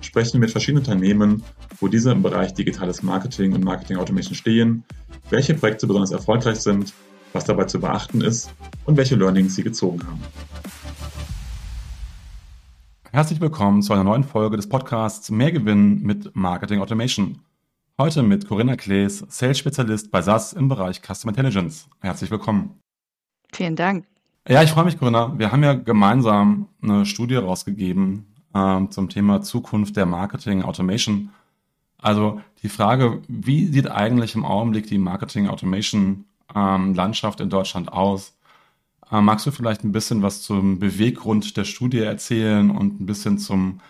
sprechen wir mit verschiedenen Unternehmen, wo diese im Bereich digitales Marketing und Marketing Automation stehen, welche Projekte besonders erfolgreich sind, was dabei zu beachten ist und welche Learnings sie gezogen haben. Herzlich willkommen zu einer neuen Folge des Podcasts Mehr Gewinn mit Marketing Automation. Heute mit Corinna Klees, Sales-Spezialist bei SAS im Bereich Customer Intelligence. Herzlich willkommen. Vielen Dank. Ja, ich freue mich, Corinna. Wir haben ja gemeinsam eine Studie rausgegeben ähm, zum Thema Zukunft der Marketing Automation. Also die Frage, wie sieht eigentlich im Augenblick die Marketing Automation ähm, Landschaft in Deutschland aus? Äh, magst du vielleicht ein bisschen was zum Beweggrund der Studie erzählen und ein bisschen zum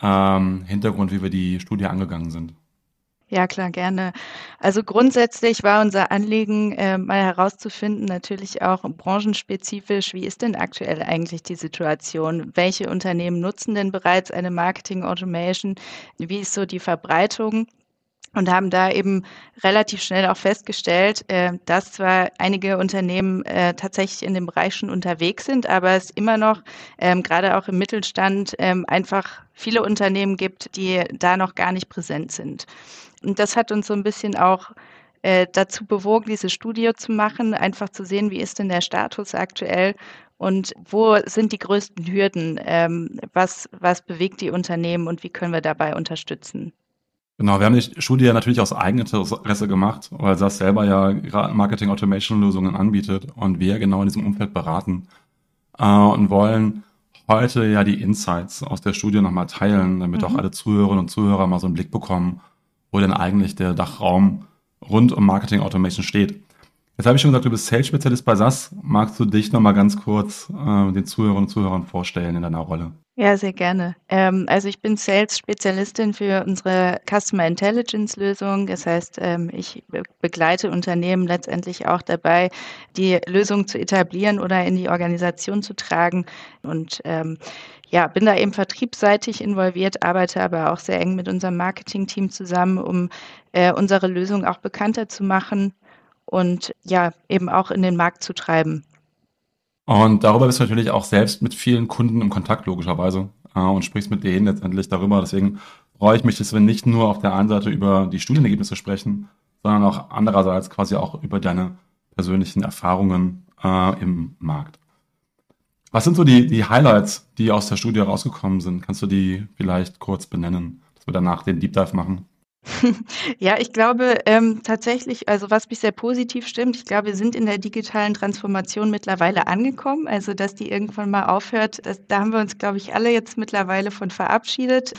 ähm, Hintergrund, wie wir die Studie angegangen sind? Ja, klar, gerne. Also grundsätzlich war unser Anliegen, äh, mal herauszufinden, natürlich auch branchenspezifisch, wie ist denn aktuell eigentlich die Situation? Welche Unternehmen nutzen denn bereits eine Marketing Automation? Wie ist so die Verbreitung? und haben da eben relativ schnell auch festgestellt, äh, dass zwar einige Unternehmen äh, tatsächlich in dem Bereich schon unterwegs sind, aber es immer noch ähm, gerade auch im Mittelstand ähm, einfach viele Unternehmen gibt, die da noch gar nicht präsent sind. Und das hat uns so ein bisschen auch äh, dazu bewogen, diese Studie zu machen, einfach zu sehen, wie ist denn der Status aktuell und wo sind die größten Hürden, ähm, was, was bewegt die Unternehmen und wie können wir dabei unterstützen. Genau, wir haben die Studie natürlich aus Eigeninteresse gemacht, weil SAS selber ja Marketing Automation Lösungen anbietet und wir genau in diesem Umfeld beraten äh, und wollen heute ja die Insights aus der Studie nochmal teilen, damit mhm. auch alle Zuhörerinnen und Zuhörer mal so einen Blick bekommen, wo denn eigentlich der Dachraum rund um Marketing Automation steht. Jetzt habe ich schon gesagt, du bist Sales-Spezialist bei SAS. Magst du dich nochmal ganz kurz äh, den Zuhörerinnen und Zuhörern vorstellen in deiner Rolle? Ja, sehr gerne. Ähm, also ich bin Sales-Spezialistin für unsere Customer Intelligence-Lösung. Das heißt, ähm, ich begleite Unternehmen letztendlich auch dabei, die Lösung zu etablieren oder in die Organisation zu tragen. Und ähm, ja, bin da eben vertriebsseitig involviert, arbeite aber auch sehr eng mit unserem Marketing-Team zusammen, um äh, unsere Lösung auch bekannter zu machen und ja, eben auch in den Markt zu treiben. Und darüber bist du natürlich auch selbst mit vielen Kunden im Kontakt, logischerweise, äh, und sprichst mit denen letztendlich darüber. Deswegen freue ich mich, dass wir nicht nur auf der einen Seite über die Studienergebnisse sprechen, sondern auch andererseits quasi auch über deine persönlichen Erfahrungen äh, im Markt. Was sind so die, die Highlights, die aus der Studie rausgekommen sind? Kannst du die vielleicht kurz benennen, dass wir danach den Deep Dive machen? Ja, ich glaube ähm, tatsächlich, also was mich sehr positiv stimmt, ich glaube, wir sind in der digitalen Transformation mittlerweile angekommen. Also, dass die irgendwann mal aufhört, das, da haben wir uns, glaube ich, alle jetzt mittlerweile von verabschiedet.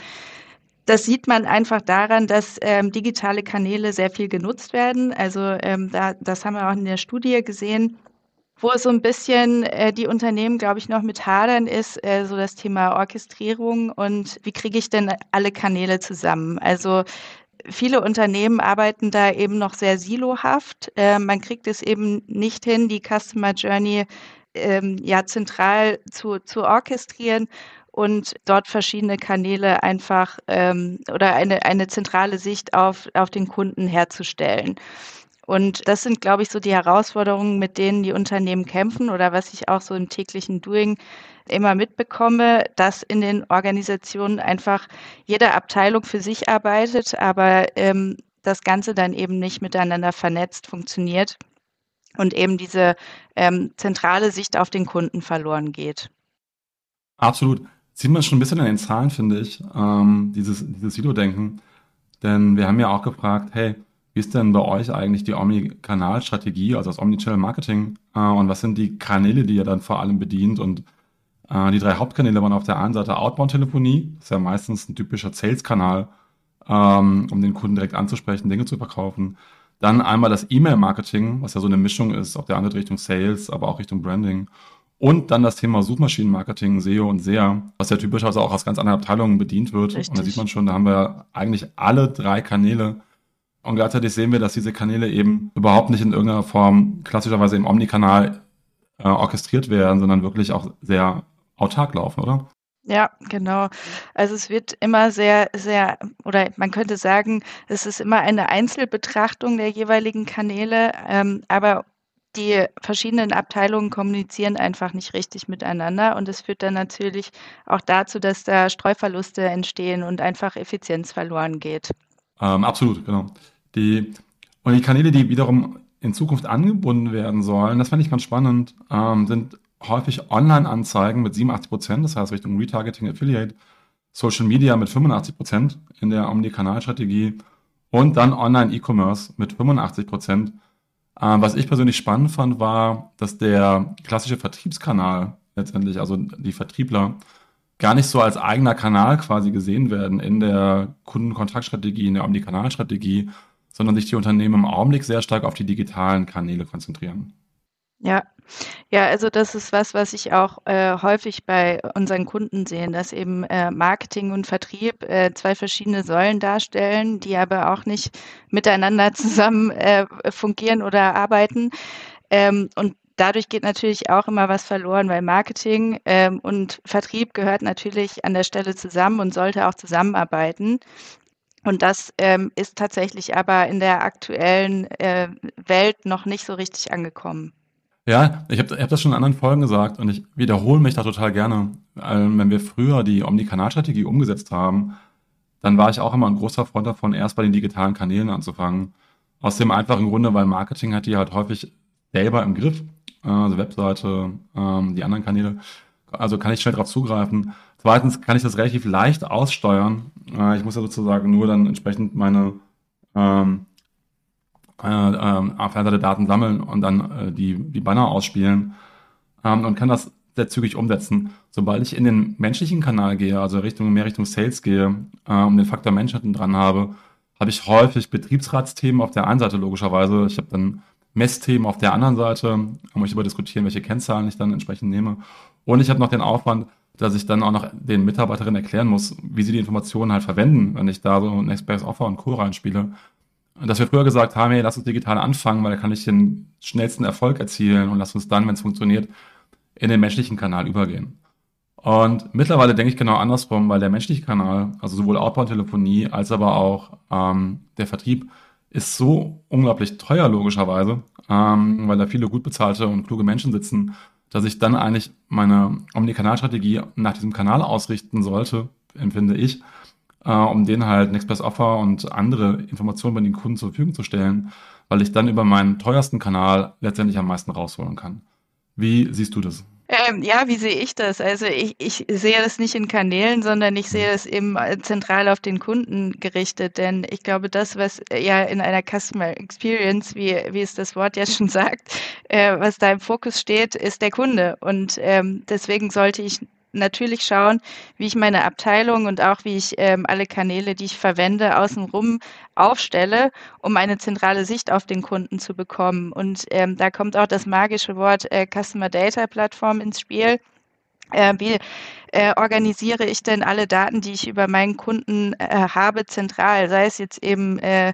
Das sieht man einfach daran, dass ähm, digitale Kanäle sehr viel genutzt werden. Also ähm, da, das haben wir auch in der Studie gesehen wo es so ein bisschen äh, die Unternehmen, glaube ich, noch mit hadern, ist äh, so das Thema Orchestrierung und wie kriege ich denn alle Kanäle zusammen? Also viele Unternehmen arbeiten da eben noch sehr silohaft. Äh, man kriegt es eben nicht hin, die Customer Journey ähm, ja zentral zu, zu orchestrieren und dort verschiedene Kanäle einfach ähm, oder eine, eine zentrale Sicht auf, auf den Kunden herzustellen. Und das sind, glaube ich, so die Herausforderungen, mit denen die Unternehmen kämpfen oder was ich auch so im täglichen Doing immer mitbekomme, dass in den Organisationen einfach jede Abteilung für sich arbeitet, aber ähm, das Ganze dann eben nicht miteinander vernetzt funktioniert und eben diese ähm, zentrale Sicht auf den Kunden verloren geht. Absolut. Sieht man schon ein bisschen an den Zahlen, finde ich, ähm, dieses, dieses Silo-Denken. Denn wir haben ja auch gefragt, hey, wie ist denn bei euch eigentlich die Omni-Kanal-Strategie, also das Omnichannel-Marketing? Äh, und was sind die Kanäle, die ihr dann vor allem bedient? Und äh, die drei Hauptkanäle waren auf der einen Seite Outbound-Telefonie, das ist ja meistens ein typischer Sales-Kanal, ähm, um den Kunden direkt anzusprechen, Dinge zu verkaufen. Dann einmal das E-Mail-Marketing, was ja so eine Mischung ist, auf der anderen Richtung Sales, aber auch Richtung Branding. Und dann das Thema Suchmaschinenmarketing, SEO und SEA, was ja typischerweise auch aus ganz anderen Abteilungen bedient wird. Richtig. Und da sieht man schon, da haben wir eigentlich alle drei Kanäle Und gleichzeitig sehen wir, dass diese Kanäle eben überhaupt nicht in irgendeiner Form klassischerweise im Omnikanal äh, orchestriert werden, sondern wirklich auch sehr autark laufen, oder? Ja, genau. Also es wird immer sehr, sehr, oder man könnte sagen, es ist immer eine Einzelbetrachtung der jeweiligen Kanäle, ähm, aber die verschiedenen Abteilungen kommunizieren einfach nicht richtig miteinander und es führt dann natürlich auch dazu, dass da Streuverluste entstehen und einfach Effizienz verloren geht. Ähm, absolut, genau. Die, und die Kanäle, die wiederum in Zukunft angebunden werden sollen, das fand ich ganz spannend, ähm, sind häufig Online-Anzeigen mit 87 Prozent, das heißt Richtung Retargeting Affiliate, Social Media mit 85 Prozent in der Omnikanalstrategie und dann Online-E-Commerce mit 85 Prozent. Ähm, was ich persönlich spannend fand, war, dass der klassische Vertriebskanal letztendlich, also die Vertriebler, gar nicht so als eigener Kanal quasi gesehen werden in der Kundenkontaktstrategie, in der Omnikanalstrategie, sondern sich die Unternehmen im Augenblick sehr stark auf die digitalen Kanäle konzentrieren. Ja, ja, also das ist was, was ich auch äh, häufig bei unseren Kunden sehe, dass eben äh, Marketing und Vertrieb äh, zwei verschiedene Säulen darstellen, die aber auch nicht miteinander zusammen äh, fungieren oder arbeiten. Ähm, und dadurch geht natürlich auch immer was verloren, weil Marketing ähm, und Vertrieb gehört natürlich an der Stelle zusammen und sollte auch zusammenarbeiten. Und das ähm, ist tatsächlich aber in der aktuellen äh, Welt noch nicht so richtig angekommen. Ja, ich habe hab das schon in anderen Folgen gesagt und ich wiederhole mich da total gerne. Ähm, wenn wir früher die Omnikanalstrategie umgesetzt haben, dann war ich auch immer ein großer Freund davon, erst bei den digitalen Kanälen anzufangen. Aus dem einfachen Grunde, weil Marketing hat die halt häufig selber im Griff, äh, also Webseite, ähm, die anderen Kanäle. Also kann ich schnell darauf zugreifen. Zweitens kann ich das relativ leicht aussteuern. Äh, ich muss ja sozusagen nur dann entsprechend meine ähm, äh, äh, veränderte Daten sammeln und dann äh, die, die Banner ausspielen ähm, und kann das sehr zügig umsetzen. Sobald ich in den menschlichen Kanal gehe, also Richtung, mehr Richtung Sales gehe äh, und den Faktor Mensch hinten dran habe, habe ich häufig Betriebsratsthemen auf der einen Seite logischerweise. Ich habe dann Messthemen auf der anderen Seite, muss ich über diskutieren, welche Kennzahlen ich dann entsprechend nehme. Und ich habe noch den Aufwand, dass ich dann auch noch den Mitarbeiterinnen erklären muss, wie sie die Informationen halt verwenden, wenn ich da so ein Express Offer und Co. reinspiele dass wir früher gesagt haben, hey, lass uns digital anfangen, weil da kann ich den schnellsten Erfolg erzielen und lass uns dann, wenn es funktioniert, in den menschlichen Kanal übergehen. Und mittlerweile denke ich genau andersrum, weil der menschliche Kanal, also sowohl Outbound-Telefonie als aber auch ähm, der Vertrieb, ist so unglaublich teuer logischerweise, ähm, weil da viele gut bezahlte und kluge Menschen sitzen, dass ich dann eigentlich meine Omnikanalstrategie nach diesem Kanal ausrichten sollte, empfinde ich, äh, um denen halt Nextpress Offer und andere Informationen bei den Kunden zur Verfügung zu stellen, weil ich dann über meinen teuersten Kanal letztendlich am meisten rausholen kann. Wie siehst du das? Ähm, ja, wie sehe ich das? Also ich, ich sehe das nicht in Kanälen, sondern ich sehe es eben zentral auf den Kunden gerichtet. Denn ich glaube, das, was ja in einer Customer Experience, wie, wie es das Wort ja schon sagt, äh, was da im Fokus steht, ist der Kunde. Und ähm, deswegen sollte ich natürlich schauen, wie ich meine Abteilung und auch wie ich ähm, alle Kanäle, die ich verwende, außenrum aufstelle, um eine zentrale Sicht auf den Kunden zu bekommen. Und ähm, da kommt auch das magische Wort äh, Customer Data Plattform ins Spiel. Äh, wie äh, organisiere ich denn alle Daten, die ich über meinen Kunden äh, habe, zentral? Sei es jetzt eben äh,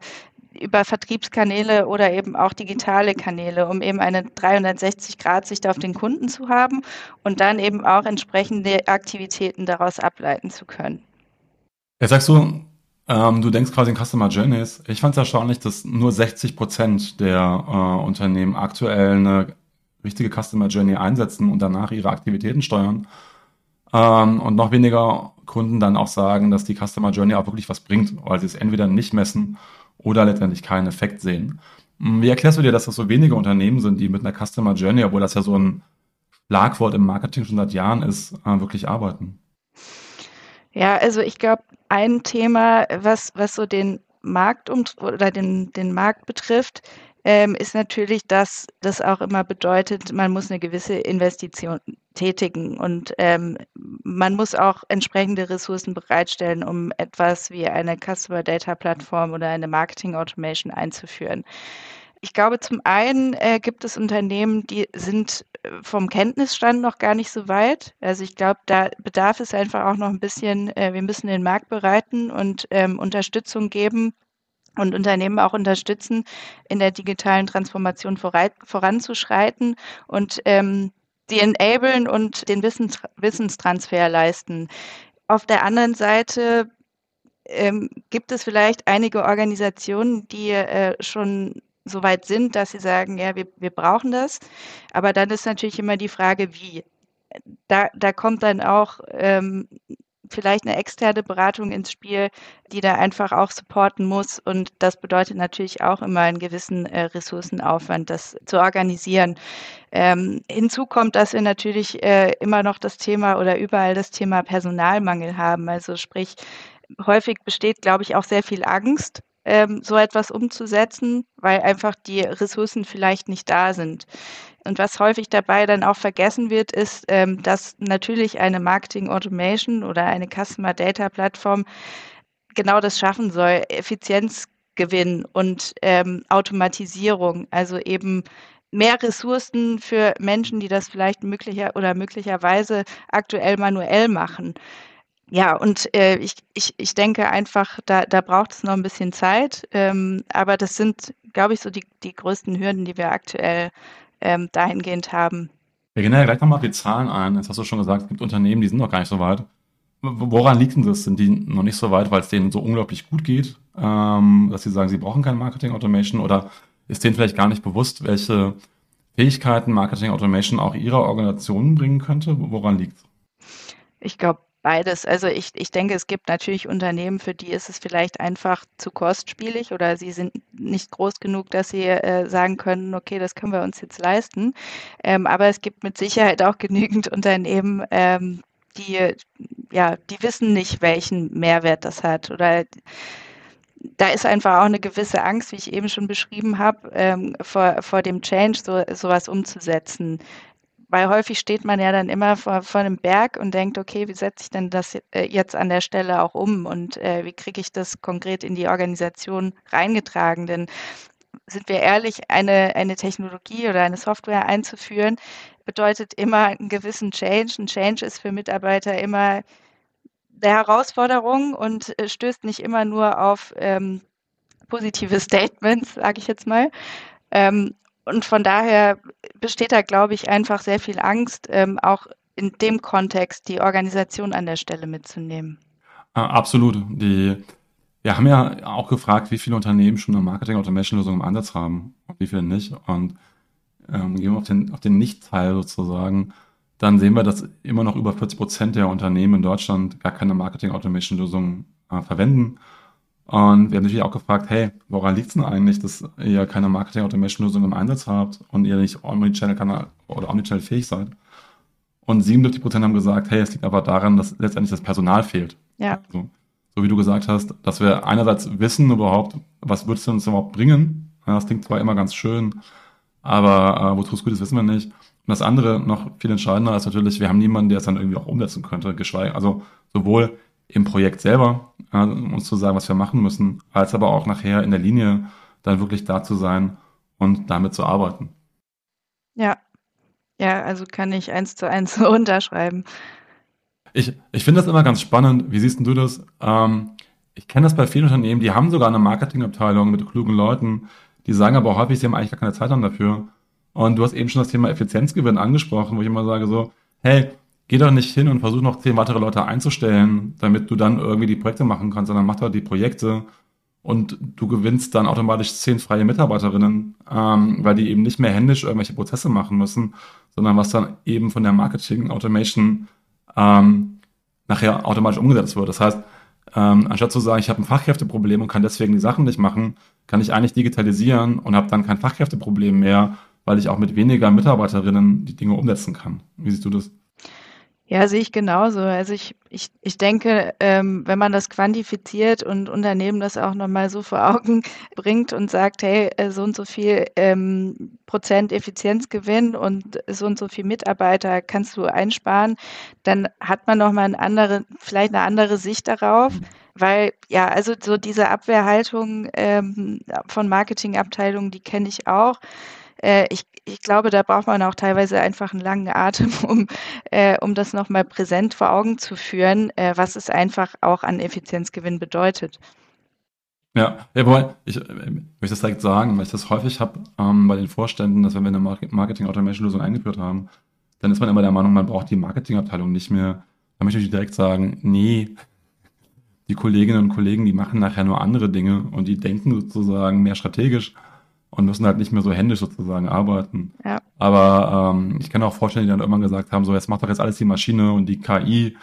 über Vertriebskanäle oder eben auch digitale Kanäle, um eben eine 360-Grad-Sicht auf den Kunden zu haben und dann eben auch entsprechende Aktivitäten daraus ableiten zu können. Jetzt sagst du, ähm, du denkst quasi in Customer Journeys. Ich fand es erstaunlich, dass nur 60 Prozent der äh, Unternehmen aktuell eine richtige Customer Journey einsetzen und danach ihre Aktivitäten steuern. Ähm, und noch weniger Kunden dann auch sagen, dass die Customer Journey auch wirklich was bringt, weil sie es entweder nicht messen oder letztendlich keinen Effekt sehen. Hm, wie erklärst du dir, dass das so wenige Unternehmen sind, die mit einer Customer Journey, obwohl das ja so ein Schlagwort im Marketing schon seit Jahren ist, äh, wirklich arbeiten? Ja, also ich glaube, ein Thema, was, was so den Markt um, oder den, den Markt betrifft, ähm, ist natürlich, dass das auch immer bedeutet, man muss eine gewisse Investition tätigen und ähm, man muss auch entsprechende Ressourcen bereitstellen, um etwas wie eine Customer Data Plattform oder eine Marketing Automation einzuführen. Ich glaube, zum einen äh, gibt es Unternehmen, die sind äh, vom Kenntnisstand noch gar nicht so weit. Also ich glaube, da bedarf es einfach auch noch ein bisschen, äh, wir müssen den Markt bereiten und ähm, Unterstützung geben, und Unternehmen auch unterstützen, in der digitalen Transformation voranzuschreiten und ähm, die enablen und den Wissens Wissenstransfer leisten. Auf der anderen Seite ähm, gibt es vielleicht einige Organisationen, die äh, schon so weit sind, dass sie sagen, ja, wir, wir brauchen das. Aber dann ist natürlich immer die Frage, wie. Da, da kommt dann auch ähm, vielleicht eine externe Beratung ins Spiel, die da einfach auch supporten muss. Und das bedeutet natürlich auch immer einen gewissen äh, Ressourcenaufwand, das zu organisieren. Ähm, hinzu kommt, dass wir natürlich äh, immer noch das Thema oder überall das Thema Personalmangel haben. Also sprich, häufig besteht, glaube ich, auch sehr viel Angst ähm, so etwas umzusetzen, weil einfach die Ressourcen vielleicht nicht da sind. Und was häufig dabei dann auch vergessen wird, ist, ähm, dass natürlich eine Marketing Automation oder eine Customer Data Plattform genau das schaffen soll, Effizienzgewinn und ähm, Automatisierung, also eben mehr Ressourcen für Menschen, die das vielleicht möglicher oder möglicherweise aktuell manuell machen. Ja, und äh, ich, ich, ich denke einfach, da, da braucht es noch ein bisschen Zeit. Ähm, aber das sind, glaube ich, so die, die größten Hürden, die wir aktuell ähm, dahingehend haben. Wir gehen ja gleich nochmal auf die Zahlen ein. Jetzt hast du schon gesagt, es gibt Unternehmen, die sind noch gar nicht so weit. Woran liegt denn das? Sind die noch nicht so weit, weil es denen so unglaublich gut geht, ähm, dass sie sagen, sie brauchen kein Marketing Automation? Oder ist denen vielleicht gar nicht bewusst, welche Fähigkeiten Marketing Automation auch ihrer Organisation bringen könnte? Woran liegt es? Ich glaube, Beides. Also ich, ich denke, es gibt natürlich Unternehmen, für die ist es vielleicht einfach zu kostspielig oder sie sind nicht groß genug, dass sie äh, sagen können, okay, das können wir uns jetzt leisten. Ähm, aber es gibt mit Sicherheit auch genügend Unternehmen, ähm, die, ja, die wissen nicht, welchen Mehrwert das hat oder da ist einfach auch eine gewisse Angst, wie ich eben schon beschrieben habe, ähm, vor, vor dem Change so, sowas umzusetzen weil häufig steht man ja dann immer vor, vor einem Berg und denkt, okay, wie setze ich denn das äh, jetzt an der Stelle auch um und äh, wie kriege ich das konkret in die Organisation reingetragen? Denn sind wir ehrlich, eine, eine Technologie oder eine Software einzuführen, bedeutet immer einen gewissen Change. Ein Change ist für Mitarbeiter immer der Herausforderung und äh, stößt nicht immer nur auf ähm, positive Statements, sage ich jetzt mal. Ähm, und von daher besteht da, glaube ich, einfach sehr viel Angst, ähm, auch in dem Kontext die Organisation an der Stelle mitzunehmen. Ah, absolut. Die, wir haben ja auch gefragt, wie viele Unternehmen schon eine Marketing-Automation-Lösung im Ansatz haben und wie viele nicht. Und ähm, gehen wir auf den, auf den Nicht-Teil sozusagen, dann sehen wir, dass immer noch über 40 Prozent der Unternehmen in Deutschland gar keine Marketing-Automation-Lösung äh, verwenden. Und wir haben natürlich auch gefragt, hey, woran liegt es denn eigentlich, dass ihr keine Marketing-Automation-Lösung im Einsatz habt und ihr nicht Omnichannel-Kanal oder Omnichannel fähig seid? Und 77 Prozent haben gesagt, hey, es liegt aber daran, dass letztendlich das Personal fehlt. Ja. So, so wie du gesagt hast, dass wir einerseits wissen überhaupt, was wird es uns überhaupt bringen. Ja, das klingt zwar immer ganz schön, aber äh, wozu es gut ist, wissen wir nicht. Und das andere, noch viel entscheidender, ist natürlich, wir haben niemanden, der es dann irgendwie auch umsetzen könnte, geschweige, also sowohl im Projekt selber, äh, uns zu sagen, was wir machen müssen, als aber auch nachher in der Linie dann wirklich da zu sein und damit zu arbeiten. Ja, ja, also kann ich eins zu eins so unterschreiben. Ich, ich finde das immer ganz spannend. Wie siehst du das? Ähm, ich kenne das bei vielen Unternehmen, die haben sogar eine Marketingabteilung mit klugen Leuten, die sagen aber häufig, sie haben eigentlich gar keine Zeit dafür. Und du hast eben schon das Thema Effizienzgewinn angesprochen, wo ich immer sage so, hey, geh doch nicht hin und versuch noch zehn weitere Leute einzustellen, damit du dann irgendwie die Projekte machen kannst, sondern mach doch die Projekte und du gewinnst dann automatisch zehn freie Mitarbeiterinnen, ähm, weil die eben nicht mehr händisch irgendwelche Prozesse machen müssen, sondern was dann eben von der Marketing Automation ähm, nachher automatisch umgesetzt wird. Das heißt, ähm, anstatt zu sagen, ich habe ein Fachkräfteproblem und kann deswegen die Sachen nicht machen, kann ich eigentlich digitalisieren und habe dann kein Fachkräfteproblem mehr, weil ich auch mit weniger Mitarbeiterinnen die Dinge umsetzen kann. Wie siehst du das? Ja, sehe ich genauso. Also ich, ich, ich denke, ähm, wenn man das quantifiziert und Unternehmen das auch nochmal so vor Augen bringt und sagt, hey, äh, so und so viel ähm, Prozent Effizienzgewinn und so und so viel Mitarbeiter kannst du einsparen, dann hat man nochmal eine andere, vielleicht eine andere Sicht darauf. Weil, ja, also so diese Abwehrhaltung ähm, von Marketingabteilungen, die kenne ich auch äh, ich, ich glaube, da braucht man auch teilweise einfach einen langen Atem, um, äh, um das nochmal präsent vor Augen zu führen, äh, was es einfach auch an Effizienzgewinn bedeutet. Ja, ja ich, ich möchte das direkt sagen, weil ich das häufig habe ähm, bei den Vorständen, dass wenn wir eine Marketing-Automation-Lösung eingeführt haben, dann ist man immer der Meinung, man braucht die Marketingabteilung nicht mehr. Da möchte ich direkt sagen, nee, die Kolleginnen und Kollegen, die machen nachher nur andere Dinge und die denken sozusagen mehr strategisch und müssen halt nicht mehr so händisch sozusagen arbeiten. Ja. Aber ähm, ich kann auch vorstellen, die dann irgendwann gesagt haben, so jetzt macht doch jetzt alles die Maschine und die KI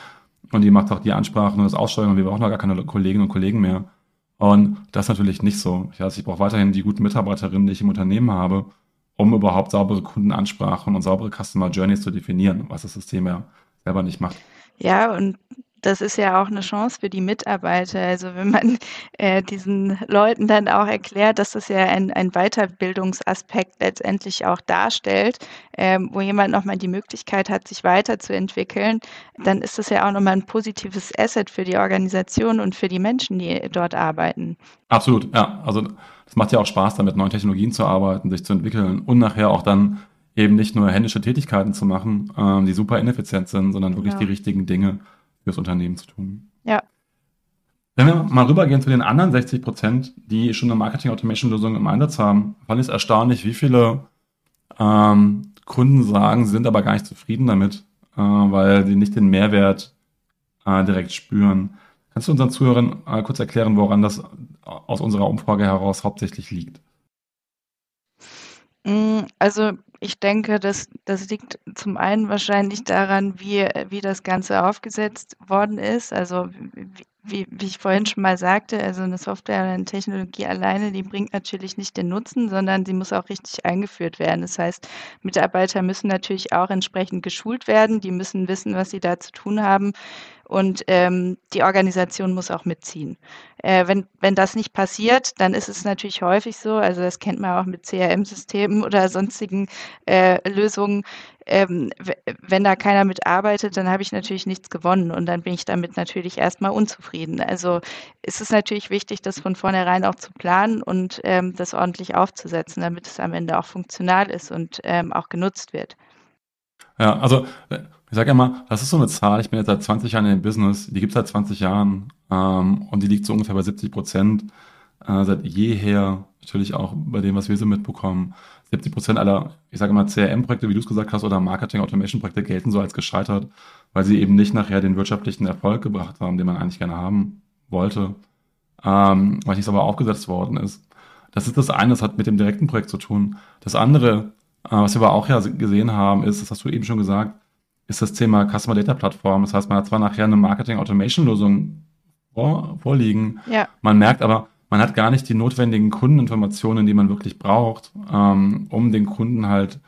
und die macht auch die Ansprachen und das Aussteuern und wir brauchen doch gar keine Kolleginnen und Kollegen mehr. Und das ist natürlich nicht so. Ich, also ich brauche weiterhin die guten Mitarbeiterinnen, die ich im Unternehmen habe, um überhaupt saubere Kundenansprachen und saubere Customer Journeys zu definieren, was das System ja selber nicht macht. Ja, und das ist ja auch eine Chance für die Mitarbeiter. Also wenn man äh, diesen Leuten dann auch erklärt, dass das ja ein, ein Weiterbildungsaspekt letztendlich auch darstellt, ähm, wo jemand nochmal die Möglichkeit hat, sich weiterzuentwickeln, dann ist das ja auch nochmal ein positives Asset für die Organisation und für die Menschen, die dort arbeiten. Absolut, ja. Also es macht ja auch Spaß, da mit neuen Technologien zu arbeiten, sich zu entwickeln und nachher auch dann eben nicht nur händische Tätigkeiten zu machen, ähm, die super ineffizient sind, sondern wirklich ja. die richtigen Dinge fürs Unternehmen zu tun. Ja. Wenn wir mal rübergehen zu den anderen 60 Prozent, die schon eine Marketing-Automation-Lösung im Einsatz haben, fand ich es erstaunlich, wie viele ähm, Kunden sagen, sie sind aber gar nicht zufrieden damit, äh, weil sie nicht den Mehrwert äh, direkt spüren. Kannst du unseren Zuhörern äh, kurz erklären, woran das aus unserer Umfrage heraus hauptsächlich liegt? Mm, also ich denke, das, das liegt zum einen wahrscheinlich daran, wie, wie das Ganze aufgesetzt worden ist. Also wie, wie ich vorhin schon mal sagte, also eine Software oder eine Technologie alleine, die bringt natürlich nicht den Nutzen, sondern sie muss auch richtig eingeführt werden. Das heißt, Mitarbeiter müssen natürlich auch entsprechend geschult werden, die müssen wissen, was sie da zu tun haben und ähm, die Organisation muss auch mitziehen. Äh, wenn, wenn das nicht passiert, dann ist es natürlich häufig so, also das kennt man auch mit CRM-Systemen oder sonstigen äh, Lösungen, ähm, wenn da keiner mitarbeitet, dann habe ich natürlich nichts gewonnen und dann bin ich damit natürlich erstmal unzufrieden. Also ist es natürlich wichtig, das von vornherein auch zu planen und ähm, das ordentlich aufzusetzen, damit es am Ende auch funktional ist und ähm, auch genutzt wird. Ja, also ich sage immer, das ist so eine Zahl, ich bin jetzt seit 20 Jahren in dem Business, die gibt es seit 20 Jahren ähm, und die liegt so ungefähr bei 70 Prozent äh, seit jeher, natürlich auch bei dem, was wir so mitbekommen. 70 Prozent aller, ich sage mal, CRM-Projekte, wie du es gesagt hast, oder Marketing-Automation-Projekte gelten so als gescheitert, weil sie eben nicht nachher den wirtschaftlichen Erfolg gebracht haben, den man eigentlich gerne haben wollte, ähm, weil nichts aber aufgesetzt worden ist. Das ist das eine, das hat mit dem direkten Projekt zu tun. Das andere, äh, was wir aber auch ja gesehen haben, ist, das hast du eben schon gesagt, ist das Thema Customer Data Plattform. Das heißt, man hat zwar nachher eine Marketing Automation Lösung vor, vorliegen, ja. man merkt aber, man hat gar nicht die notwendigen Kundeninformationen, die man wirklich braucht, ähm, um den Kunden halt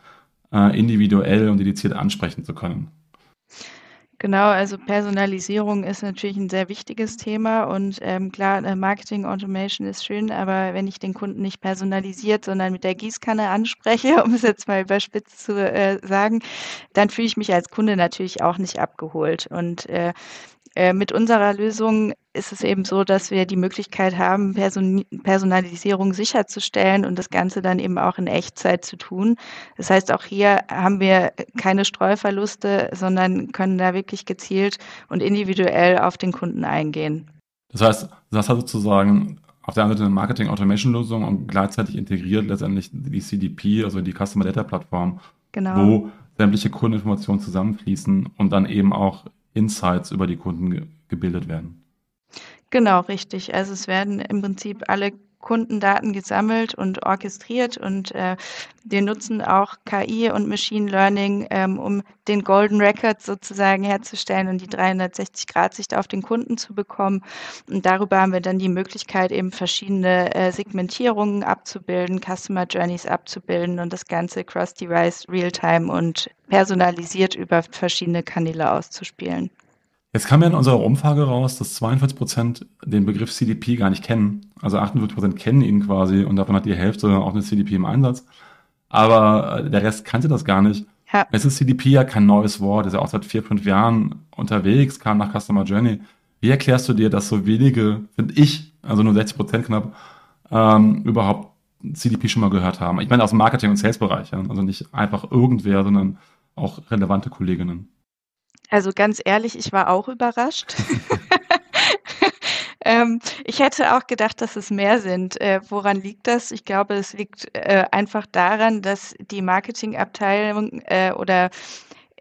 äh, individuell und dediziert ansprechen zu können. Genau, also Personalisierung ist natürlich ein sehr wichtiges Thema und ähm, klar, äh, Marketing Automation ist schön, aber wenn ich den Kunden nicht personalisiert, sondern mit der Gießkanne anspreche, um es jetzt mal überspitzt zu äh, sagen, dann fühle ich mich als Kunde natürlich auch nicht abgeholt. Und äh, äh, mit unserer Lösung ist es eben so, dass wir die Möglichkeit haben, Person Personalisierung sicherzustellen und das Ganze dann eben auch in Echtzeit zu tun. Das heißt, auch hier haben wir keine Streuverluste, sondern können da wirklich gezielt und individuell auf den Kunden eingehen. Das heißt, das hat sozusagen auf der einen Seite eine Marketing-Automation-Lösung und gleichzeitig integriert letztendlich die CDP, also die Customer Data Plattform, genau. wo sämtliche Kundeninformationen zusammenfließen und dann eben auch Insights über die Kunden ge gebildet werden. Genau, richtig. Also es werden im Prinzip alle Kundendaten gesammelt und orchestriert und äh, wir nutzen auch KI und Machine Learning, ähm, um den Golden Record sozusagen herzustellen und die 360-Grad-Sicht auf den Kunden zu bekommen. Und darüber haben wir dann die Möglichkeit, eben verschiedene äh, Segmentierungen abzubilden, Customer Journeys abzubilden und das Ganze cross-device, real-time und personalisiert über verschiedene Kanäle auszuspielen. Jetzt kam ja in unserer Umfrage raus, dass 42 Prozent den Begriff CDP gar nicht kennen. Also 48 Prozent kennen ihn quasi und davon hat die Hälfte auch eine CDP im Einsatz. Aber äh, der Rest kannte das gar nicht. Ja. Es ist CDP ja kein neues Wort, ist ja auch seit vier, fünf Jahren unterwegs, kam nach Customer Journey. Wie erklärst du dir, dass so wenige, finde ich, also nur 60 Prozent knapp, ähm, überhaupt CDP schon mal gehört haben? Ich meine aus dem Marketing- und Sales-Bereich, ja? also nicht einfach irgendwer, sondern auch relevante Kolleginnen. Also ganz ehrlich, ich war auch überrascht. Ähm, ich hätte auch gedacht, dass es mehr sind. Äh, woran liegt das? Ich glaube, es liegt äh, einfach daran, dass die Marketingabteilung äh, oder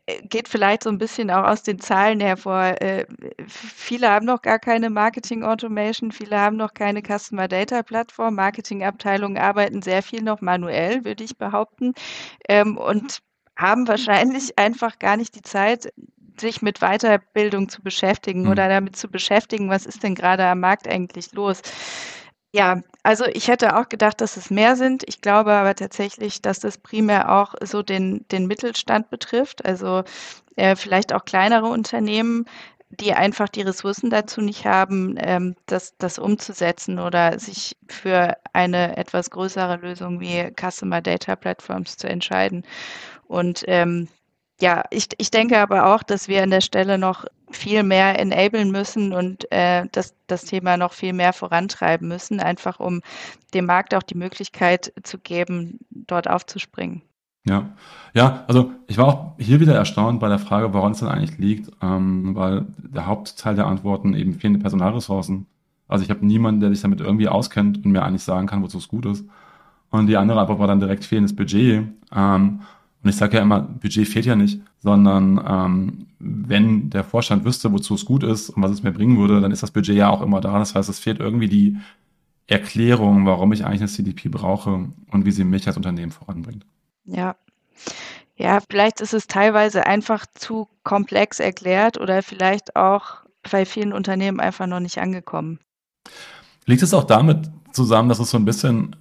äh, geht vielleicht so ein bisschen auch aus den Zahlen hervor. Äh, viele haben noch gar keine Marketing Automation, viele haben noch keine Customer Data Plattform. Marketingabteilungen arbeiten sehr viel noch manuell, würde ich behaupten, ähm, und haben wahrscheinlich einfach gar nicht die Zeit, sich mit Weiterbildung zu beschäftigen mhm. oder damit zu beschäftigen, was ist denn gerade am Markt eigentlich los. Ja, also ich hätte auch gedacht, dass es mehr sind. Ich glaube aber tatsächlich, dass das primär auch so den, den Mittelstand betrifft, also äh, vielleicht auch kleinere Unternehmen, die einfach die Ressourcen dazu nicht haben, ähm, das, das umzusetzen oder sich für eine etwas größere Lösung wie Customer Data Platforms zu entscheiden. Und ähm, ja, ich, ich denke aber auch, dass wir an der Stelle noch viel mehr enablen müssen und äh, das, das Thema noch viel mehr vorantreiben müssen, einfach um dem Markt auch die Möglichkeit zu geben, dort aufzuspringen. Ja, ja, also ich war auch hier wieder erstaunt bei der Frage, woran es denn eigentlich liegt, ähm, weil der Hauptteil der Antworten eben fehlende Personalressourcen. Also ich habe niemanden, der sich damit irgendwie auskennt und mir eigentlich sagen kann, wozu es gut ist. Und die andere Antwort war dann direkt fehlendes Budget. Ähm, und ich sage ja immer, Budget fehlt ja nicht, sondern ähm, wenn der Vorstand wüsste, wozu es gut ist und was es mir bringen würde, dann ist das Budget ja auch immer da. Das heißt, es fehlt irgendwie die Erklärung, warum ich eigentlich eine CDP brauche und wie sie mich als Unternehmen voranbringt. Ja. Ja, vielleicht ist es teilweise einfach zu komplex erklärt oder vielleicht auch bei vielen Unternehmen einfach noch nicht angekommen. Liegt es auch damit zusammen, dass es so ein bisschen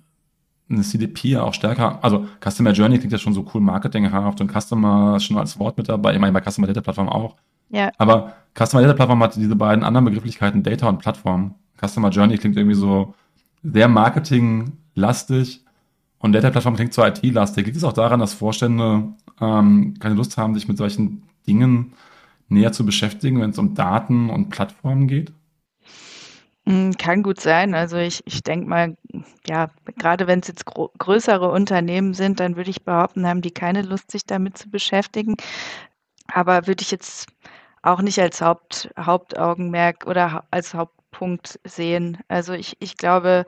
eine CDP auch stärker, also Customer Journey klingt ja schon so cool marketinghaft und Customer ist schon als Wort mit dabei, ich meine bei Customer Data Plattform auch. Ja. Aber Customer Data Plattform hat diese beiden anderen Begrifflichkeiten Data und Plattform. Customer Journey klingt irgendwie so sehr marketinglastig und Data Plattform klingt so IT-lastig. Liegt es auch daran, dass Vorstände ähm, keine Lust haben, sich mit solchen Dingen näher zu beschäftigen, wenn es um Daten und Plattformen geht? Hm, kann gut sein. Also ich, ich denke mal, ja, gerade wenn es jetzt größere Unternehmen sind, dann würde ich behaupten, haben die keine Lust, sich damit zu beschäftigen. Aber würde ich jetzt auch nicht als Haupt, Hauptaugenmerk oder als Hauptpunkt sehen. Also ich, ich glaube,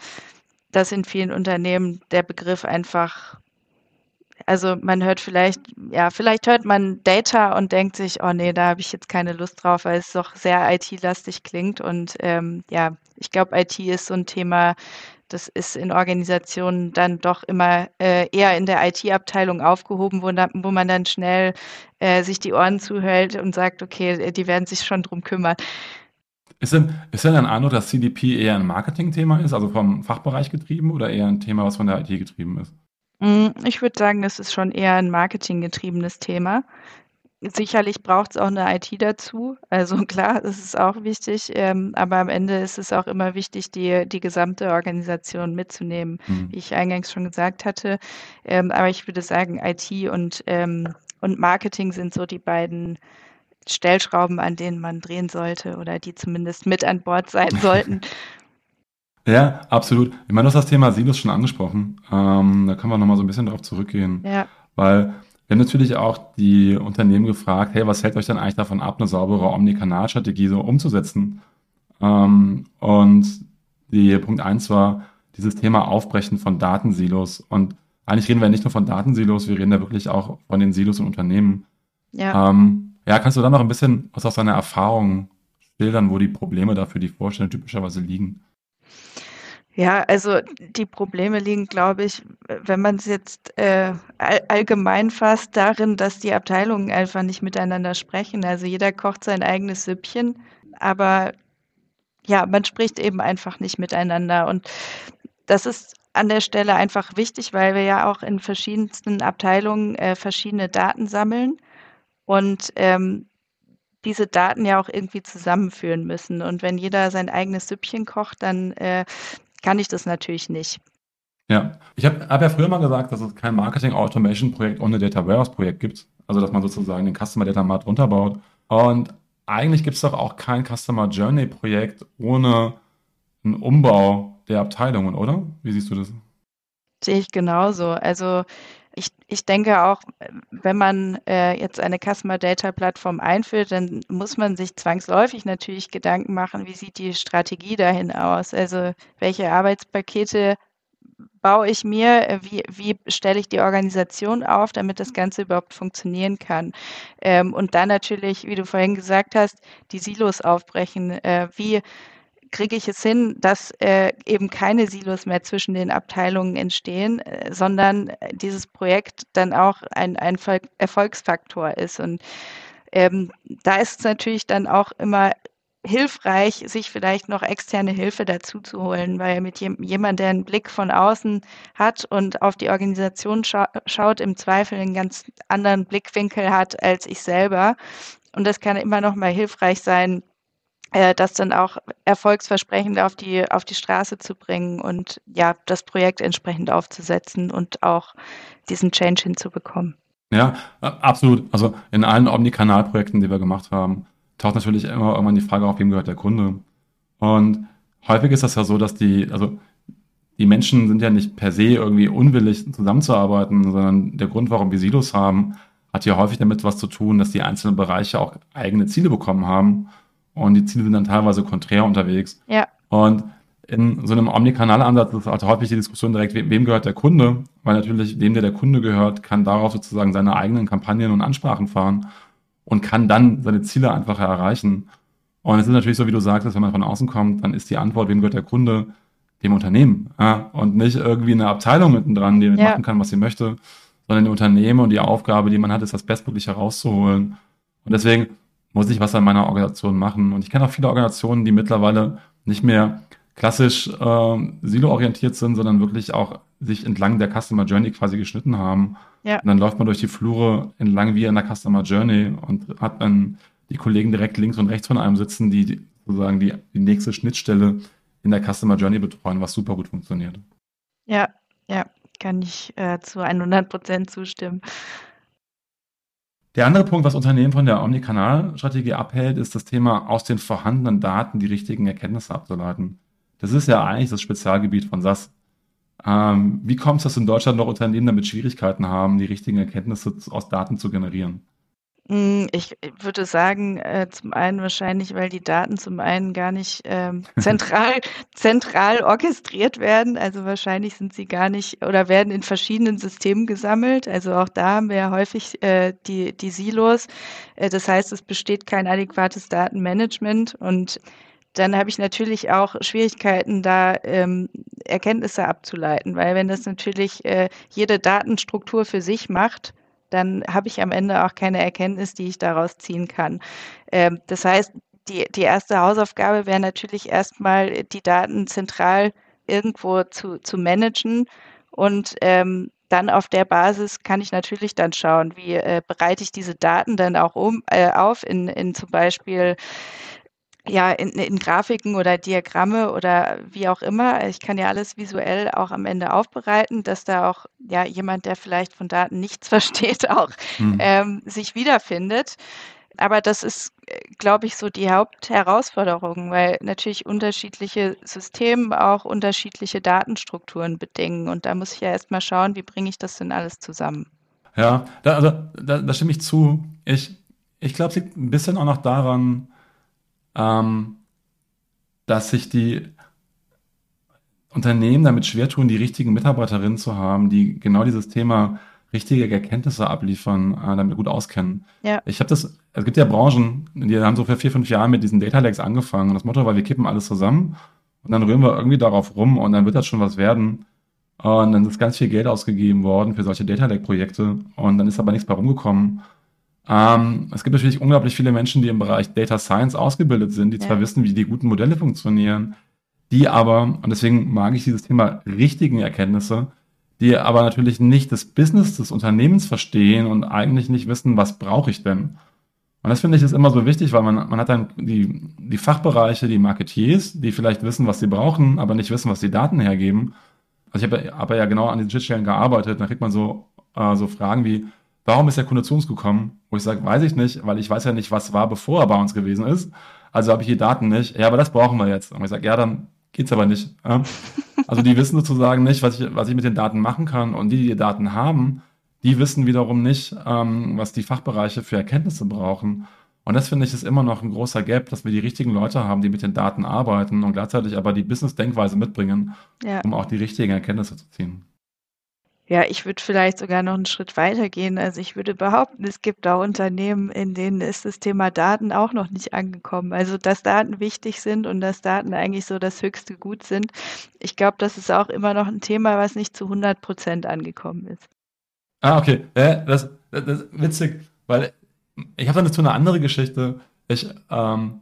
dass in vielen Unternehmen der Begriff einfach also man hört vielleicht, ja, vielleicht hört man Data und denkt sich, oh nee, da habe ich jetzt keine Lust drauf, weil es doch sehr IT-lastig klingt. Und ähm, ja, ich glaube, IT ist so ein Thema, das ist in Organisationen dann doch immer äh, eher in der IT-Abteilung aufgehoben, wo, da, wo, man dann schnell äh, sich die Ohren zuhält und sagt, okay, die werden sich schon drum kümmern. Ist denn, ist denn ein Eindruck, dass CDP eher ein Marketing-Thema ist, also vom Fachbereich getrieben oder eher ein Thema, was von der IT getrieben ist? Hm, ich würde sagen, das ist schon eher ein marketinggetriebenes Thema. Sicherlich braucht es auch eine IT dazu. Also klar, das ist auch wichtig, ähm, aber am Ende ist es auch immer wichtig, die, die gesamte Organisation mitzunehmen, mhm. wie ich eingangs schon gesagt hatte. Ähm, aber ich würde sagen, IT und, ähm, und Marketing sind so die beiden Stellschrauben, an denen man drehen sollte oder die zumindest mit an Bord sein sollten. Ja, absolut. Ich meine, du hast das Thema Silos schon angesprochen. Ähm, da können wir nochmal so ein bisschen darauf zurückgehen. Ja. Weil wir haben natürlich auch die Unternehmen gefragt, hey, was hält euch denn eigentlich davon ab, eine saubere Omnikanalstrategie so umzusetzen? Ähm, und die Punkt eins war dieses Thema Aufbrechen von Datensilos. Und eigentlich reden wir nicht nur von Datensilos, wir reden da wirklich auch von den Silos und Unternehmen. Ja. Ähm, ja, kannst du da noch ein bisschen was aus deiner Erfahrung schildern, wo die Probleme dafür die Vorstellungen typischerweise liegen? Ja, also die Probleme liegen, glaube ich, wenn man es jetzt äh, all, allgemein fasst, darin, dass die Abteilungen einfach nicht miteinander sprechen. Also jeder kocht sein eigenes Süppchen, aber ja, man spricht eben einfach nicht miteinander. Und das ist an der Stelle einfach wichtig, weil wir ja auch in verschiedensten Abteilungen äh, verschiedene Daten sammeln und ähm, diese Daten ja auch irgendwie zusammenführen müssen. Und wenn jeder sein eigenes Süppchen kocht, dann äh, kann ich das natürlich nicht. Ja, ich habe hab ja früher mal gesagt, dass es kein Marketing Automation Projekt ohne Data Warehouse Projekt gibt. Also, dass man sozusagen den Customer Data Mart runterbaut. Und eigentlich gibt es doch auch kein Customer Journey Projekt ohne einen Umbau der Abteilungen, oder? Wie siehst du das? Sehe ich genauso. Also, Ich, ich denke auch, wenn man äh, jetzt eine Customer Data Plattform einführt, dann muss man sich zwangsläufig natürlich Gedanken machen, wie sieht die Strategie dahin aus? Also welche Arbeitspakete baue ich mir, wie, wie stelle ich die Organisation auf, damit das Ganze überhaupt funktionieren kann. Ähm, und dann natürlich, wie du vorhin gesagt hast, die Silos aufbrechen. Äh, wie kriege ich es hin, dass äh, eben keine Silos mehr zwischen den Abteilungen entstehen, äh, sondern dieses Projekt dann auch ein, ein Erfolgsfaktor ist. Und ähm, da ist es natürlich dann auch immer hilfreich, sich vielleicht noch externe Hilfe dazu zu holen, weil mit jem, jemand, der einen Blick von außen hat und auf die Organisation scha schaut, im Zweifel einen ganz anderen Blickwinkel hat als ich selber. Und das kann immer noch mal hilfreich sein, das dann auch erfolgsversprechend auf die, auf die Straße zu bringen und ja, das Projekt entsprechend aufzusetzen und auch diesen Change hinzubekommen. Ja, absolut. Also in allen Omnikanal-Projekten, die wir gemacht haben, taucht natürlich immer irgendwann die Frage auf, wem gehört der Kunde. Und häufig ist das ja so, dass die, also die Menschen sind ja nicht per se irgendwie unwillig zusammenzuarbeiten, sondern der Grund, warum wir Silos haben, hat ja häufig damit was zu tun, dass die einzelnen Bereiche auch eigene Ziele bekommen haben und die Ziele sind dann teilweise konträr unterwegs. Ja. Und in so einem Omnikanal-Ansatz ist halt häufig die Diskussion direkt, wem gehört der Kunde? Weil natürlich dem, der der Kunde gehört, kann darauf sozusagen seine eigenen Kampagnen und Ansprachen fahren und kann dann seine Ziele einfacher erreichen. Und es ist natürlich so, wie du sagtest, wenn man von außen kommt, dann ist die Antwort, wem gehört der Kunde? Dem Unternehmen. Ja? Und nicht irgendwie eine Abteilung mittendran, die ja. machen kann, was sie möchte, sondern die Unternehmen und die Aufgabe, die man hat, ist das Bestmögliche herauszuholen. Und deswegen muss ich was an meiner Organisation machen. Und ich kenne auch viele Organisationen, die mittlerweile nicht mehr klassisch äh, silo-orientiert sind, sondern wirklich auch sich entlang der Customer Journey quasi geschnitten haben ja. Und dann läuft man durch die Flure entlang wie in der Customer Journey und hat dann die Kollegen direkt links und rechts von einem sitzen, die sozusagen die, die nächste Schnittstelle in der Customer Journey betreuen, was super gut funktioniert. Ja, ja, kann ich äh, zu 100 Prozent zustimmen. Der andere Punkt, was Unternehmen von der Omnikanal-Strategie abhält, ist das Thema aus den vorhandenen Daten die richtigen Erkenntnisse abzuleiten. Das ist ja eigentlich das Spezialgebiet von SAS. Ähm, wie kommt es, dass in Deutschland noch Unternehmen damit Schwierigkeiten haben, die richtigen Erkenntnisse aus Daten zu generieren? Hm, ich würde sagen, äh, zum einen wahrscheinlich, weil die Daten zum einen gar nicht ähm, zentral, zentral orchestriert werden. Also wahrscheinlich sind sie gar nicht oder werden in verschiedenen Systemen gesammelt. Also auch da haben wir ja häufig äh, die, die Silos. Äh, das heißt, es besteht kein adäquates Datenmanagement und dann habe ich natürlich auch Schwierigkeiten, da ähm, Erkenntnisse abzuleiten, weil wenn das natürlich äh, jede Datenstruktur für sich macht, dann habe ich am Ende auch keine Erkenntnis, die ich daraus ziehen kann. Ähm, das heißt, die, die erste Hausaufgabe wäre natürlich erstmal, die Daten zentral irgendwo zu, zu managen und ähm, dann auf der Basis kann ich natürlich dann schauen, wie äh, bereite ich diese Daten dann auch um äh, auf in, in zum Beispiel ja, in, in Grafiken oder Diagramme oder wie auch immer. Ich kann ja alles visuell auch am Ende aufbereiten, dass da auch ja jemand, der vielleicht von Daten nichts versteht, auch mhm. ähm, sich wiederfindet. Aber das ist, glaube ich, so die Hauptherausforderung, weil natürlich unterschiedliche Systeme auch unterschiedliche Datenstrukturen bedingen. Und da muss ich ja erstmal schauen, wie bringe ich das denn alles zusammen. Ja, da, also da, da stimme ich zu. Ich, ich glaube, es liegt ein bisschen auch noch daran, ähm, dass sich die Unternehmen damit schwer tun, die richtigen Mitarbeiterinnen zu haben, die genau dieses Thema richtige Erkenntnisse abliefern, äh, damit gut auskennen. Ja. Ich habe das, es gibt ja Branchen, die haben so vor vier, fünf Jahren mit diesen Data Lakes angefangen. Und das Motto war, wir kippen alles zusammen und dann rühren wir irgendwie darauf rum und dann wird das schon was werden. Und dann ist ganz viel Geld ausgegeben worden für solche Data Lake Projekte und dann ist aber nichts bei rumgekommen. Ähm, es gibt natürlich unglaublich viele Menschen, die im Bereich Data Science ausgebildet sind, die ja. zwar wissen, wie die guten Modelle funktionieren, die aber, und deswegen mag ich dieses Thema richtigen Erkenntnisse, die aber natürlich nicht das Business des Unternehmens verstehen und eigentlich nicht wissen, was brauche ich denn. Und das finde ich ist immer so wichtig, weil man, man hat dann die, die Fachbereiche, die Marketiers, die vielleicht wissen, was sie brauchen, aber nicht wissen, was die Daten hergeben. Also ich habe hab ja genau an diesen Schnittstellen gearbeitet, da kriegt man so, äh, so Fragen wie, Warum ist der Kunde zu uns gekommen? Wo ich sage, weiß ich nicht, weil ich weiß ja nicht, was war, bevor er bei uns gewesen ist. Also habe ich die Daten nicht. Ja, aber das brauchen wir jetzt. Und ich sage, ja, dann geht's aber nicht. Also die wissen sozusagen nicht, was ich, was ich mit den Daten machen kann. Und die, die die Daten haben, die wissen wiederum nicht, ähm, was die Fachbereiche für Erkenntnisse brauchen. Und das finde ich ist immer noch ein großer Gap, dass wir die richtigen Leute haben, die mit den Daten arbeiten und gleichzeitig aber die Business-Denkweise mitbringen, ja. um auch die richtigen Erkenntnisse zu ziehen. Ja, ich würde vielleicht sogar noch einen Schritt weiter gehen. Also ich würde behaupten, es gibt auch Unternehmen, in denen ist das Thema Daten auch noch nicht angekommen. Also dass Daten wichtig sind und dass Daten eigentlich so das höchste Gut sind. Ich glaube, das ist auch immer noch ein Thema, was nicht zu 100 Prozent angekommen ist. Ah, okay. Ja, das, das, das ist witzig, weil ich habe dann dazu eine andere Geschichte. Ich, ähm,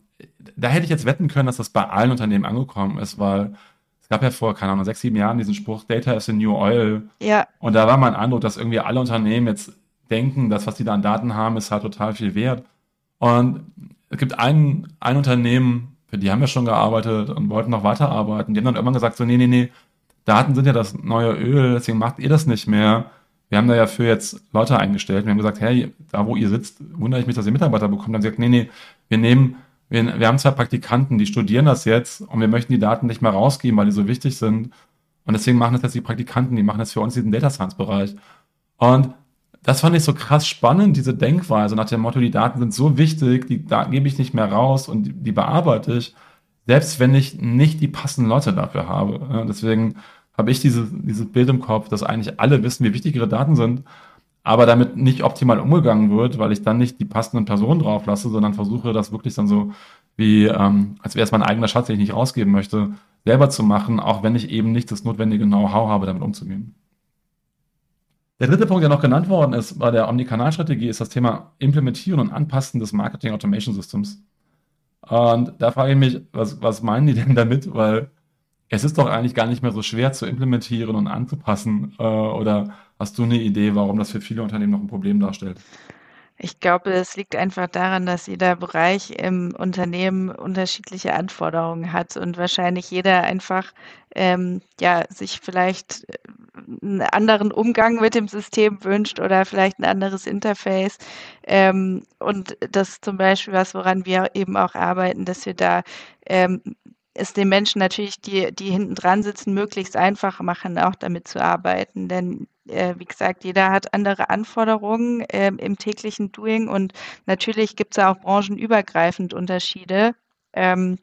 da hätte ich jetzt wetten können, dass das bei allen Unternehmen angekommen ist, weil gab ja vor, keine Ahnung, sechs, sieben Jahren diesen Spruch, Data is the new oil. Ja. Und da war mein Eindruck, dass irgendwie alle Unternehmen jetzt denken, dass was die da an Daten haben, ist halt total viel wert. Und es gibt ein, ein Unternehmen, für die haben wir schon gearbeitet und wollten noch weiterarbeiten. Die haben dann irgendwann gesagt, so, nee, nee, nee, Daten sind ja das neue Öl, deswegen macht ihr das nicht mehr. Wir haben da ja für jetzt Leute eingestellt. Wir haben gesagt, hey, da wo ihr sitzt, wundere ich mich, dass ihr Mitarbeiter bekommt. Dann haben sie gesagt, nee, nee, wir nehmen wir, wir haben zwei Praktikanten, die studieren das jetzt und wir möchten die Daten nicht mehr rausgeben, weil die so wichtig sind. Und deswegen machen das jetzt die Praktikanten, die machen das für uns diesen Data Science Bereich. Und das fand ich so krass spannend, diese Denkweise nach dem Motto, die Daten sind so wichtig, die Daten gebe ich nicht mehr raus und die, die bearbeite ich, selbst wenn ich nicht die passenden Leute dafür habe. Deswegen habe ich diese, dieses Bild im Kopf, dass eigentlich alle wissen, wie wichtig ihre Daten sind aber damit nicht optimal umgegangen wird, weil ich dann nicht die passenden Personen drauf lasse, sondern versuche das wirklich dann so wie, ähm, als wäre es mein eigener Schatz, den ich nicht rausgeben möchte, selber zu machen, auch wenn ich eben nicht das notwendige Know-how habe, damit umzugehen. Der dritte Punkt, der noch genannt worden ist bei der Omnikanalstrategie, ist das Thema Implementieren und Anpassen des Marketing Automation Systems. Und da frage ich mich, was, was meinen die denn damit? Weil es ist doch eigentlich gar nicht mehr so schwer zu implementieren und anzupassen. Äh, oder hast du eine Idee, warum das für viele Unternehmen noch ein Problem darstellt? Ich glaube, es liegt einfach daran, dass jeder Bereich im Unternehmen unterschiedliche Anforderungen hat und wahrscheinlich jeder einfach ähm, ja sich vielleicht äh, einen anderen Umgang mit dem System wünscht oder vielleicht ein anderes Interface. Ähm, und das ist zum Beispiel was, woran wir eben auch arbeiten, dass wir da ähm, es den Menschen natürlich, die, die hinten dran sitzen, möglichst einfach machen, auch damit zu arbeiten. Denn äh, wie gesagt, jeder hat andere Anforderungen äh, im täglichen Doing und natürlich gibt es auch branchenübergreifend Unterschiede. Ähm,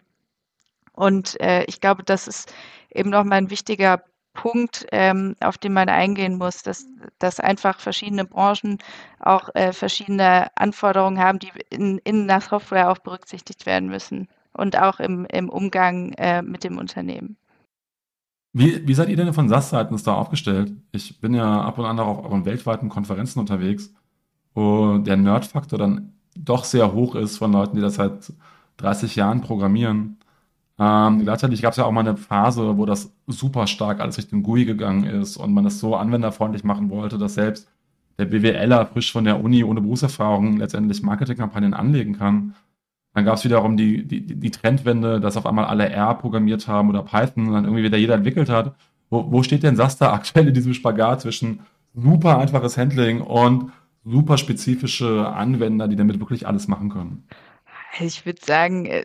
und äh, ich glaube, das ist eben nochmal ein wichtiger Punkt, ähm, auf den man eingehen muss, dass, dass einfach verschiedene Branchen auch äh, verschiedene Anforderungen haben, die in, in der Software auch berücksichtigt werden müssen und auch im, im Umgang äh, mit dem Unternehmen. Wie, wie seid ihr denn von SAS seitens da aufgestellt? Ich bin ja ab und an auch auf euren weltweiten Konferenzen unterwegs, wo der Nerd-Faktor dann doch sehr hoch ist von Leuten, die das seit 30 Jahren programmieren. Ähm, gleichzeitig gab es ja auch mal eine Phase, wo das super stark alles Richtung GUI gegangen ist und man das so anwenderfreundlich machen wollte, dass selbst der BWLer frisch von der Uni ohne Berufserfahrung letztendlich Marketingkampagnen anlegen kann. Dann gab es wiederum die, die, die Trendwende, dass auf einmal alle R programmiert haben oder Python und dann irgendwie wieder jeder entwickelt hat. Wo, wo steht denn Sasta aktuell in diesem Spagat zwischen super einfaches Handling und super spezifische Anwender, die damit wirklich alles machen können? Ich würde sagen, äh,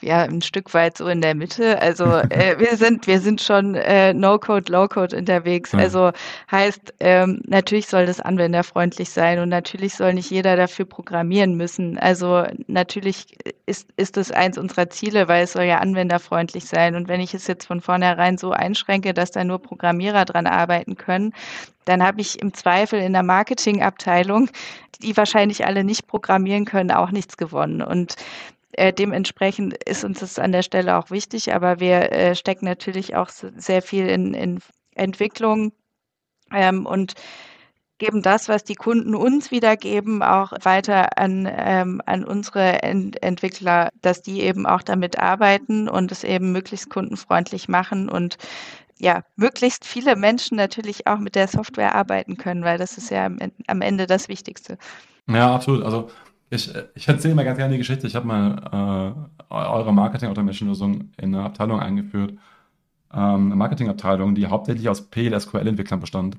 ja, ein Stück weit so in der Mitte. Also äh, wir sind, wir sind schon äh, No-Code, Low-Code unterwegs. Ja. Also heißt, ähm, natürlich soll das anwenderfreundlich sein und natürlich soll nicht jeder dafür programmieren müssen. Also natürlich ist, ist das eins unserer Ziele, weil es soll ja anwenderfreundlich sein. Und wenn ich es jetzt von vornherein so einschränke, dass da nur Programmierer dran arbeiten können, dann habe ich im Zweifel in der Marketingabteilung, die wahrscheinlich alle nicht programmieren können, auch nichts gewonnen. Und äh, dementsprechend ist uns das an der Stelle auch wichtig, aber wir äh, stecken natürlich auch sehr viel in, in Entwicklung ähm, und geben das, was die Kunden uns wiedergeben, auch weiter an, ähm, an unsere Ent Entwickler, dass die eben auch damit arbeiten und es eben möglichst kundenfreundlich machen und ja, möglichst viele Menschen natürlich auch mit der Software arbeiten können, weil das ist ja am Ende das Wichtigste. Ja, absolut. Also ich, ich erzähle mal ganz gerne die Geschichte. Ich habe mal äh, eure Marketing-Automation-Lösung in eine Abteilung eingeführt, ähm, eine Marketingabteilung, die hauptsächlich aus PLSQL-Entwicklern bestand.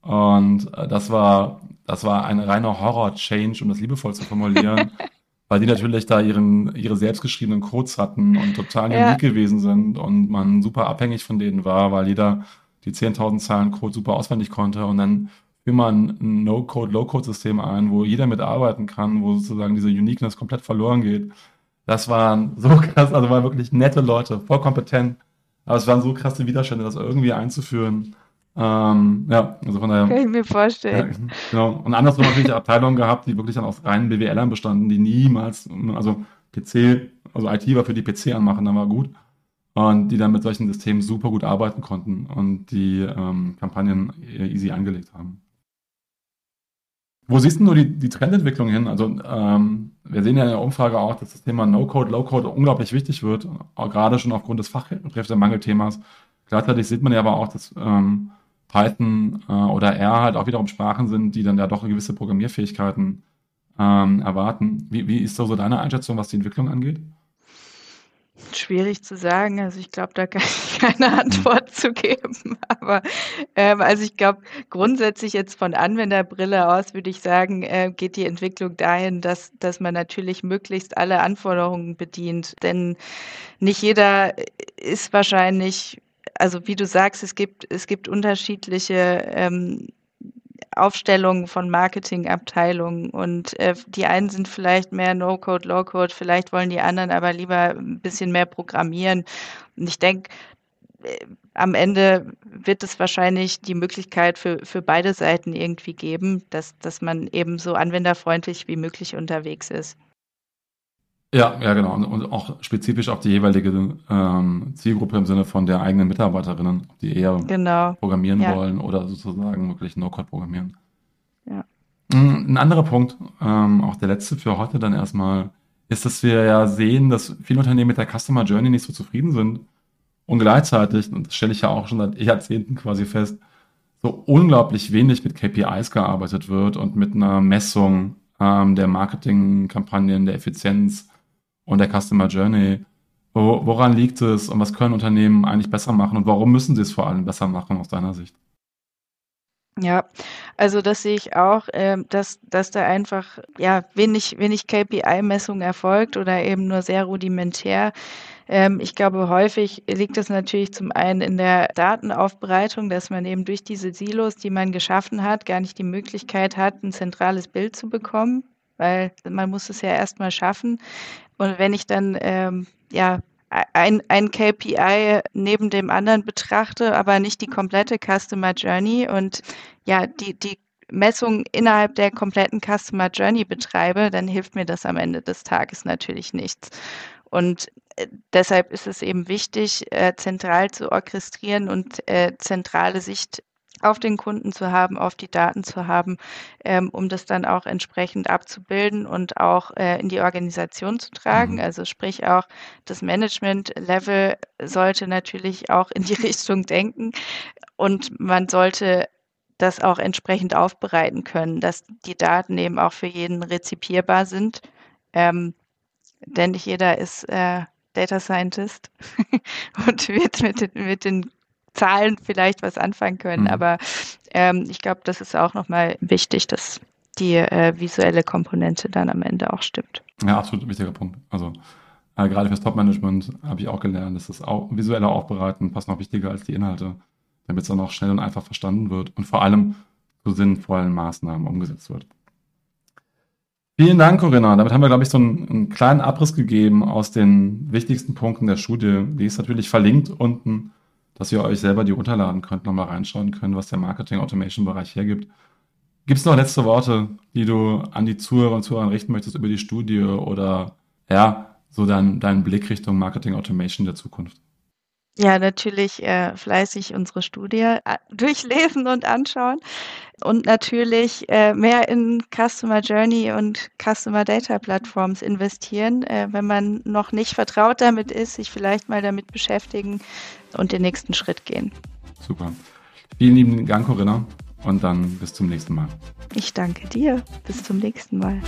Und äh, das war, das war ein reiner Horror-Change, um das liebevoll zu formulieren. weil die natürlich da ihren, ihre selbstgeschriebenen Codes hatten und total ja. unique gewesen sind und man super abhängig von denen war, weil jeder die 10.000 Zeilen Code super auswendig konnte und dann führ mal ein No-Code, Low-Code-System ein, wo jeder mitarbeiten kann, wo sozusagen diese Uniqueness komplett verloren geht. Das waren so krass, also waren wirklich nette Leute, voll kompetent, aber es waren so krasse Widerstände, das irgendwie einzuführen. Ähm, ja, also von daher. Kann ich mir vorstellen. Ja, genau. Und andersrum natürlich Abteilungen gehabt, die wirklich dann aus reinen BWLern bestanden, die niemals, also PC, also IT war für die PC anmachen, dann war gut. Und die dann mit solchen Systemen super gut arbeiten konnten und die ähm, Kampagnen easy angelegt haben. Wo siehst du die, die Trendentwicklung hin? Also ähm, wir sehen ja in der Umfrage auch, dass das Thema No-Code, Low-Code unglaublich wichtig wird, auch gerade schon aufgrund des Fachkräftemangelthemas. Gleichzeitig sieht man ja aber auch, dass ähm, Python äh, oder R halt auch wiederum Sprachen sind, die dann ja doch gewisse Programmierfähigkeiten ähm, erwarten. Wie, wie ist so, so deine Einschätzung, was die Entwicklung angeht? Schwierig zu sagen. Also ich glaube, da kann ich keine hm. Antwort zu geben. Aber ähm, also ich glaube, grundsätzlich jetzt von Anwenderbrille aus würde ich sagen, äh, geht die Entwicklung dahin, dass, dass man natürlich möglichst alle Anforderungen bedient. Denn nicht jeder ist wahrscheinlich also wie du sagst, es gibt, es gibt unterschiedliche ähm, Aufstellungen von Marketingabteilungen und äh, die einen sind vielleicht mehr No-Code, Low-Code, vielleicht wollen die anderen aber lieber ein bisschen mehr programmieren. Und ich denke, äh, am Ende wird es wahrscheinlich die Möglichkeit für, für beide Seiten irgendwie geben, dass, dass man eben so anwenderfreundlich wie möglich unterwegs ist. Ja, ja, genau. Und, auch spezifisch auf die jeweilige ähm, Zielgruppe im Sinne von der eigenen Mitarbeiterinnen, die eher genau. programmieren ja. wollen oder sozusagen wirklich No-Code programmieren. Ja. Mm, ein anderer Punkt, ähm, auch der letzte für heute dann erstmal, ist, dass wir ja sehen, dass viele Unternehmen mit der Customer Journey nicht so zufrieden sind und gleichzeitig, und das stelle ich ja auch schon seit Jahrzehnten quasi fest, so unglaublich wenig mit KPIs gearbeitet wird und mit einer Messung ähm, der Marketingkampagnen, der Effizienz und der Customer Journey. Wo, woran liegt es und was können Unternehmen eigentlich besser machen und warum müssen sie es vor allem besser machen aus deiner Sicht? Ja, also das sehe ich auch, äh, dass, dass da einfach ja wenig, wenig KPI-Messung erfolgt oder eben nur sehr rudimentär. Ähm, ich glaube, häufig liegt es natürlich zum einen in der Datenaufbereitung, dass man eben durch diese Silos, die man geschaffen hat, gar nicht die Möglichkeit hat, ein zentrales Bild zu bekommen, weil man muss es ja erstmal schaffen. Und wenn ich dann ähm, ja ein, ein KPI neben dem anderen betrachte, aber nicht die komplette Customer Journey und ja, die, die Messung innerhalb der kompletten Customer Journey betreibe, dann hilft mir das am Ende des Tages natürlich nichts. Und äh, deshalb ist es eben wichtig, äh, zentral zu orchestrieren und äh, zentrale Sicht auf den Kunden zu haben, auf die Daten zu haben, ähm, um das dann auch entsprechend abzubilden und auch äh, in die Organisation zu tragen. Mhm. Also sprich auch das Management-Level sollte natürlich auch in die Richtung denken und man sollte das auch entsprechend aufbereiten können, dass die Daten eben auch für jeden rezipierbar sind. Ähm, denn nicht jeder ist äh, Data Scientist und wird mit, mit den Zahlen vielleicht was anfangen können. Mhm. Aber ähm, ich glaube, das ist auch nochmal wichtig, dass die äh, visuelle Komponente dann am Ende auch stimmt. Ja, absolut wichtiger Punkt. Also äh, gerade fürs Top-Management habe ich auch gelernt, dass das auch, visuelle Aufbereiten fast noch wichtiger als die Inhalte, damit es dann auch schnell und einfach verstanden wird und vor allem zu sinnvollen Maßnahmen umgesetzt wird. Vielen Dank, Corinna. Damit haben wir, glaube ich, so einen, einen, kleinen Abriss gegeben aus den wichtigsten Punkten der Studie. Die ist natürlich verlinkt unten dass ihr euch selber die runterladen könnt, nochmal reinschauen könnt, was der Marketing-Automation-Bereich hergibt. Gibt es noch letzte Worte, die du an die Zuhörer und Zuhörer richten möchtest über die Studie oder ja, so dein, deinen Blick Richtung Marketing Automation der Zukunft? Ja, natürlich äh, fleißig unsere Studie äh, durchlesen und anschauen und natürlich äh, mehr in Customer Journey und Customer Data Plattforms investieren. Äh, wenn man noch nicht vertraut damit ist, sich vielleicht mal damit beschäftigen und den nächsten Schritt gehen. Super. Vielen lieben Dank, Corinna, und dann bis zum nächsten Mal. Ich danke dir. Bis zum nächsten Mal.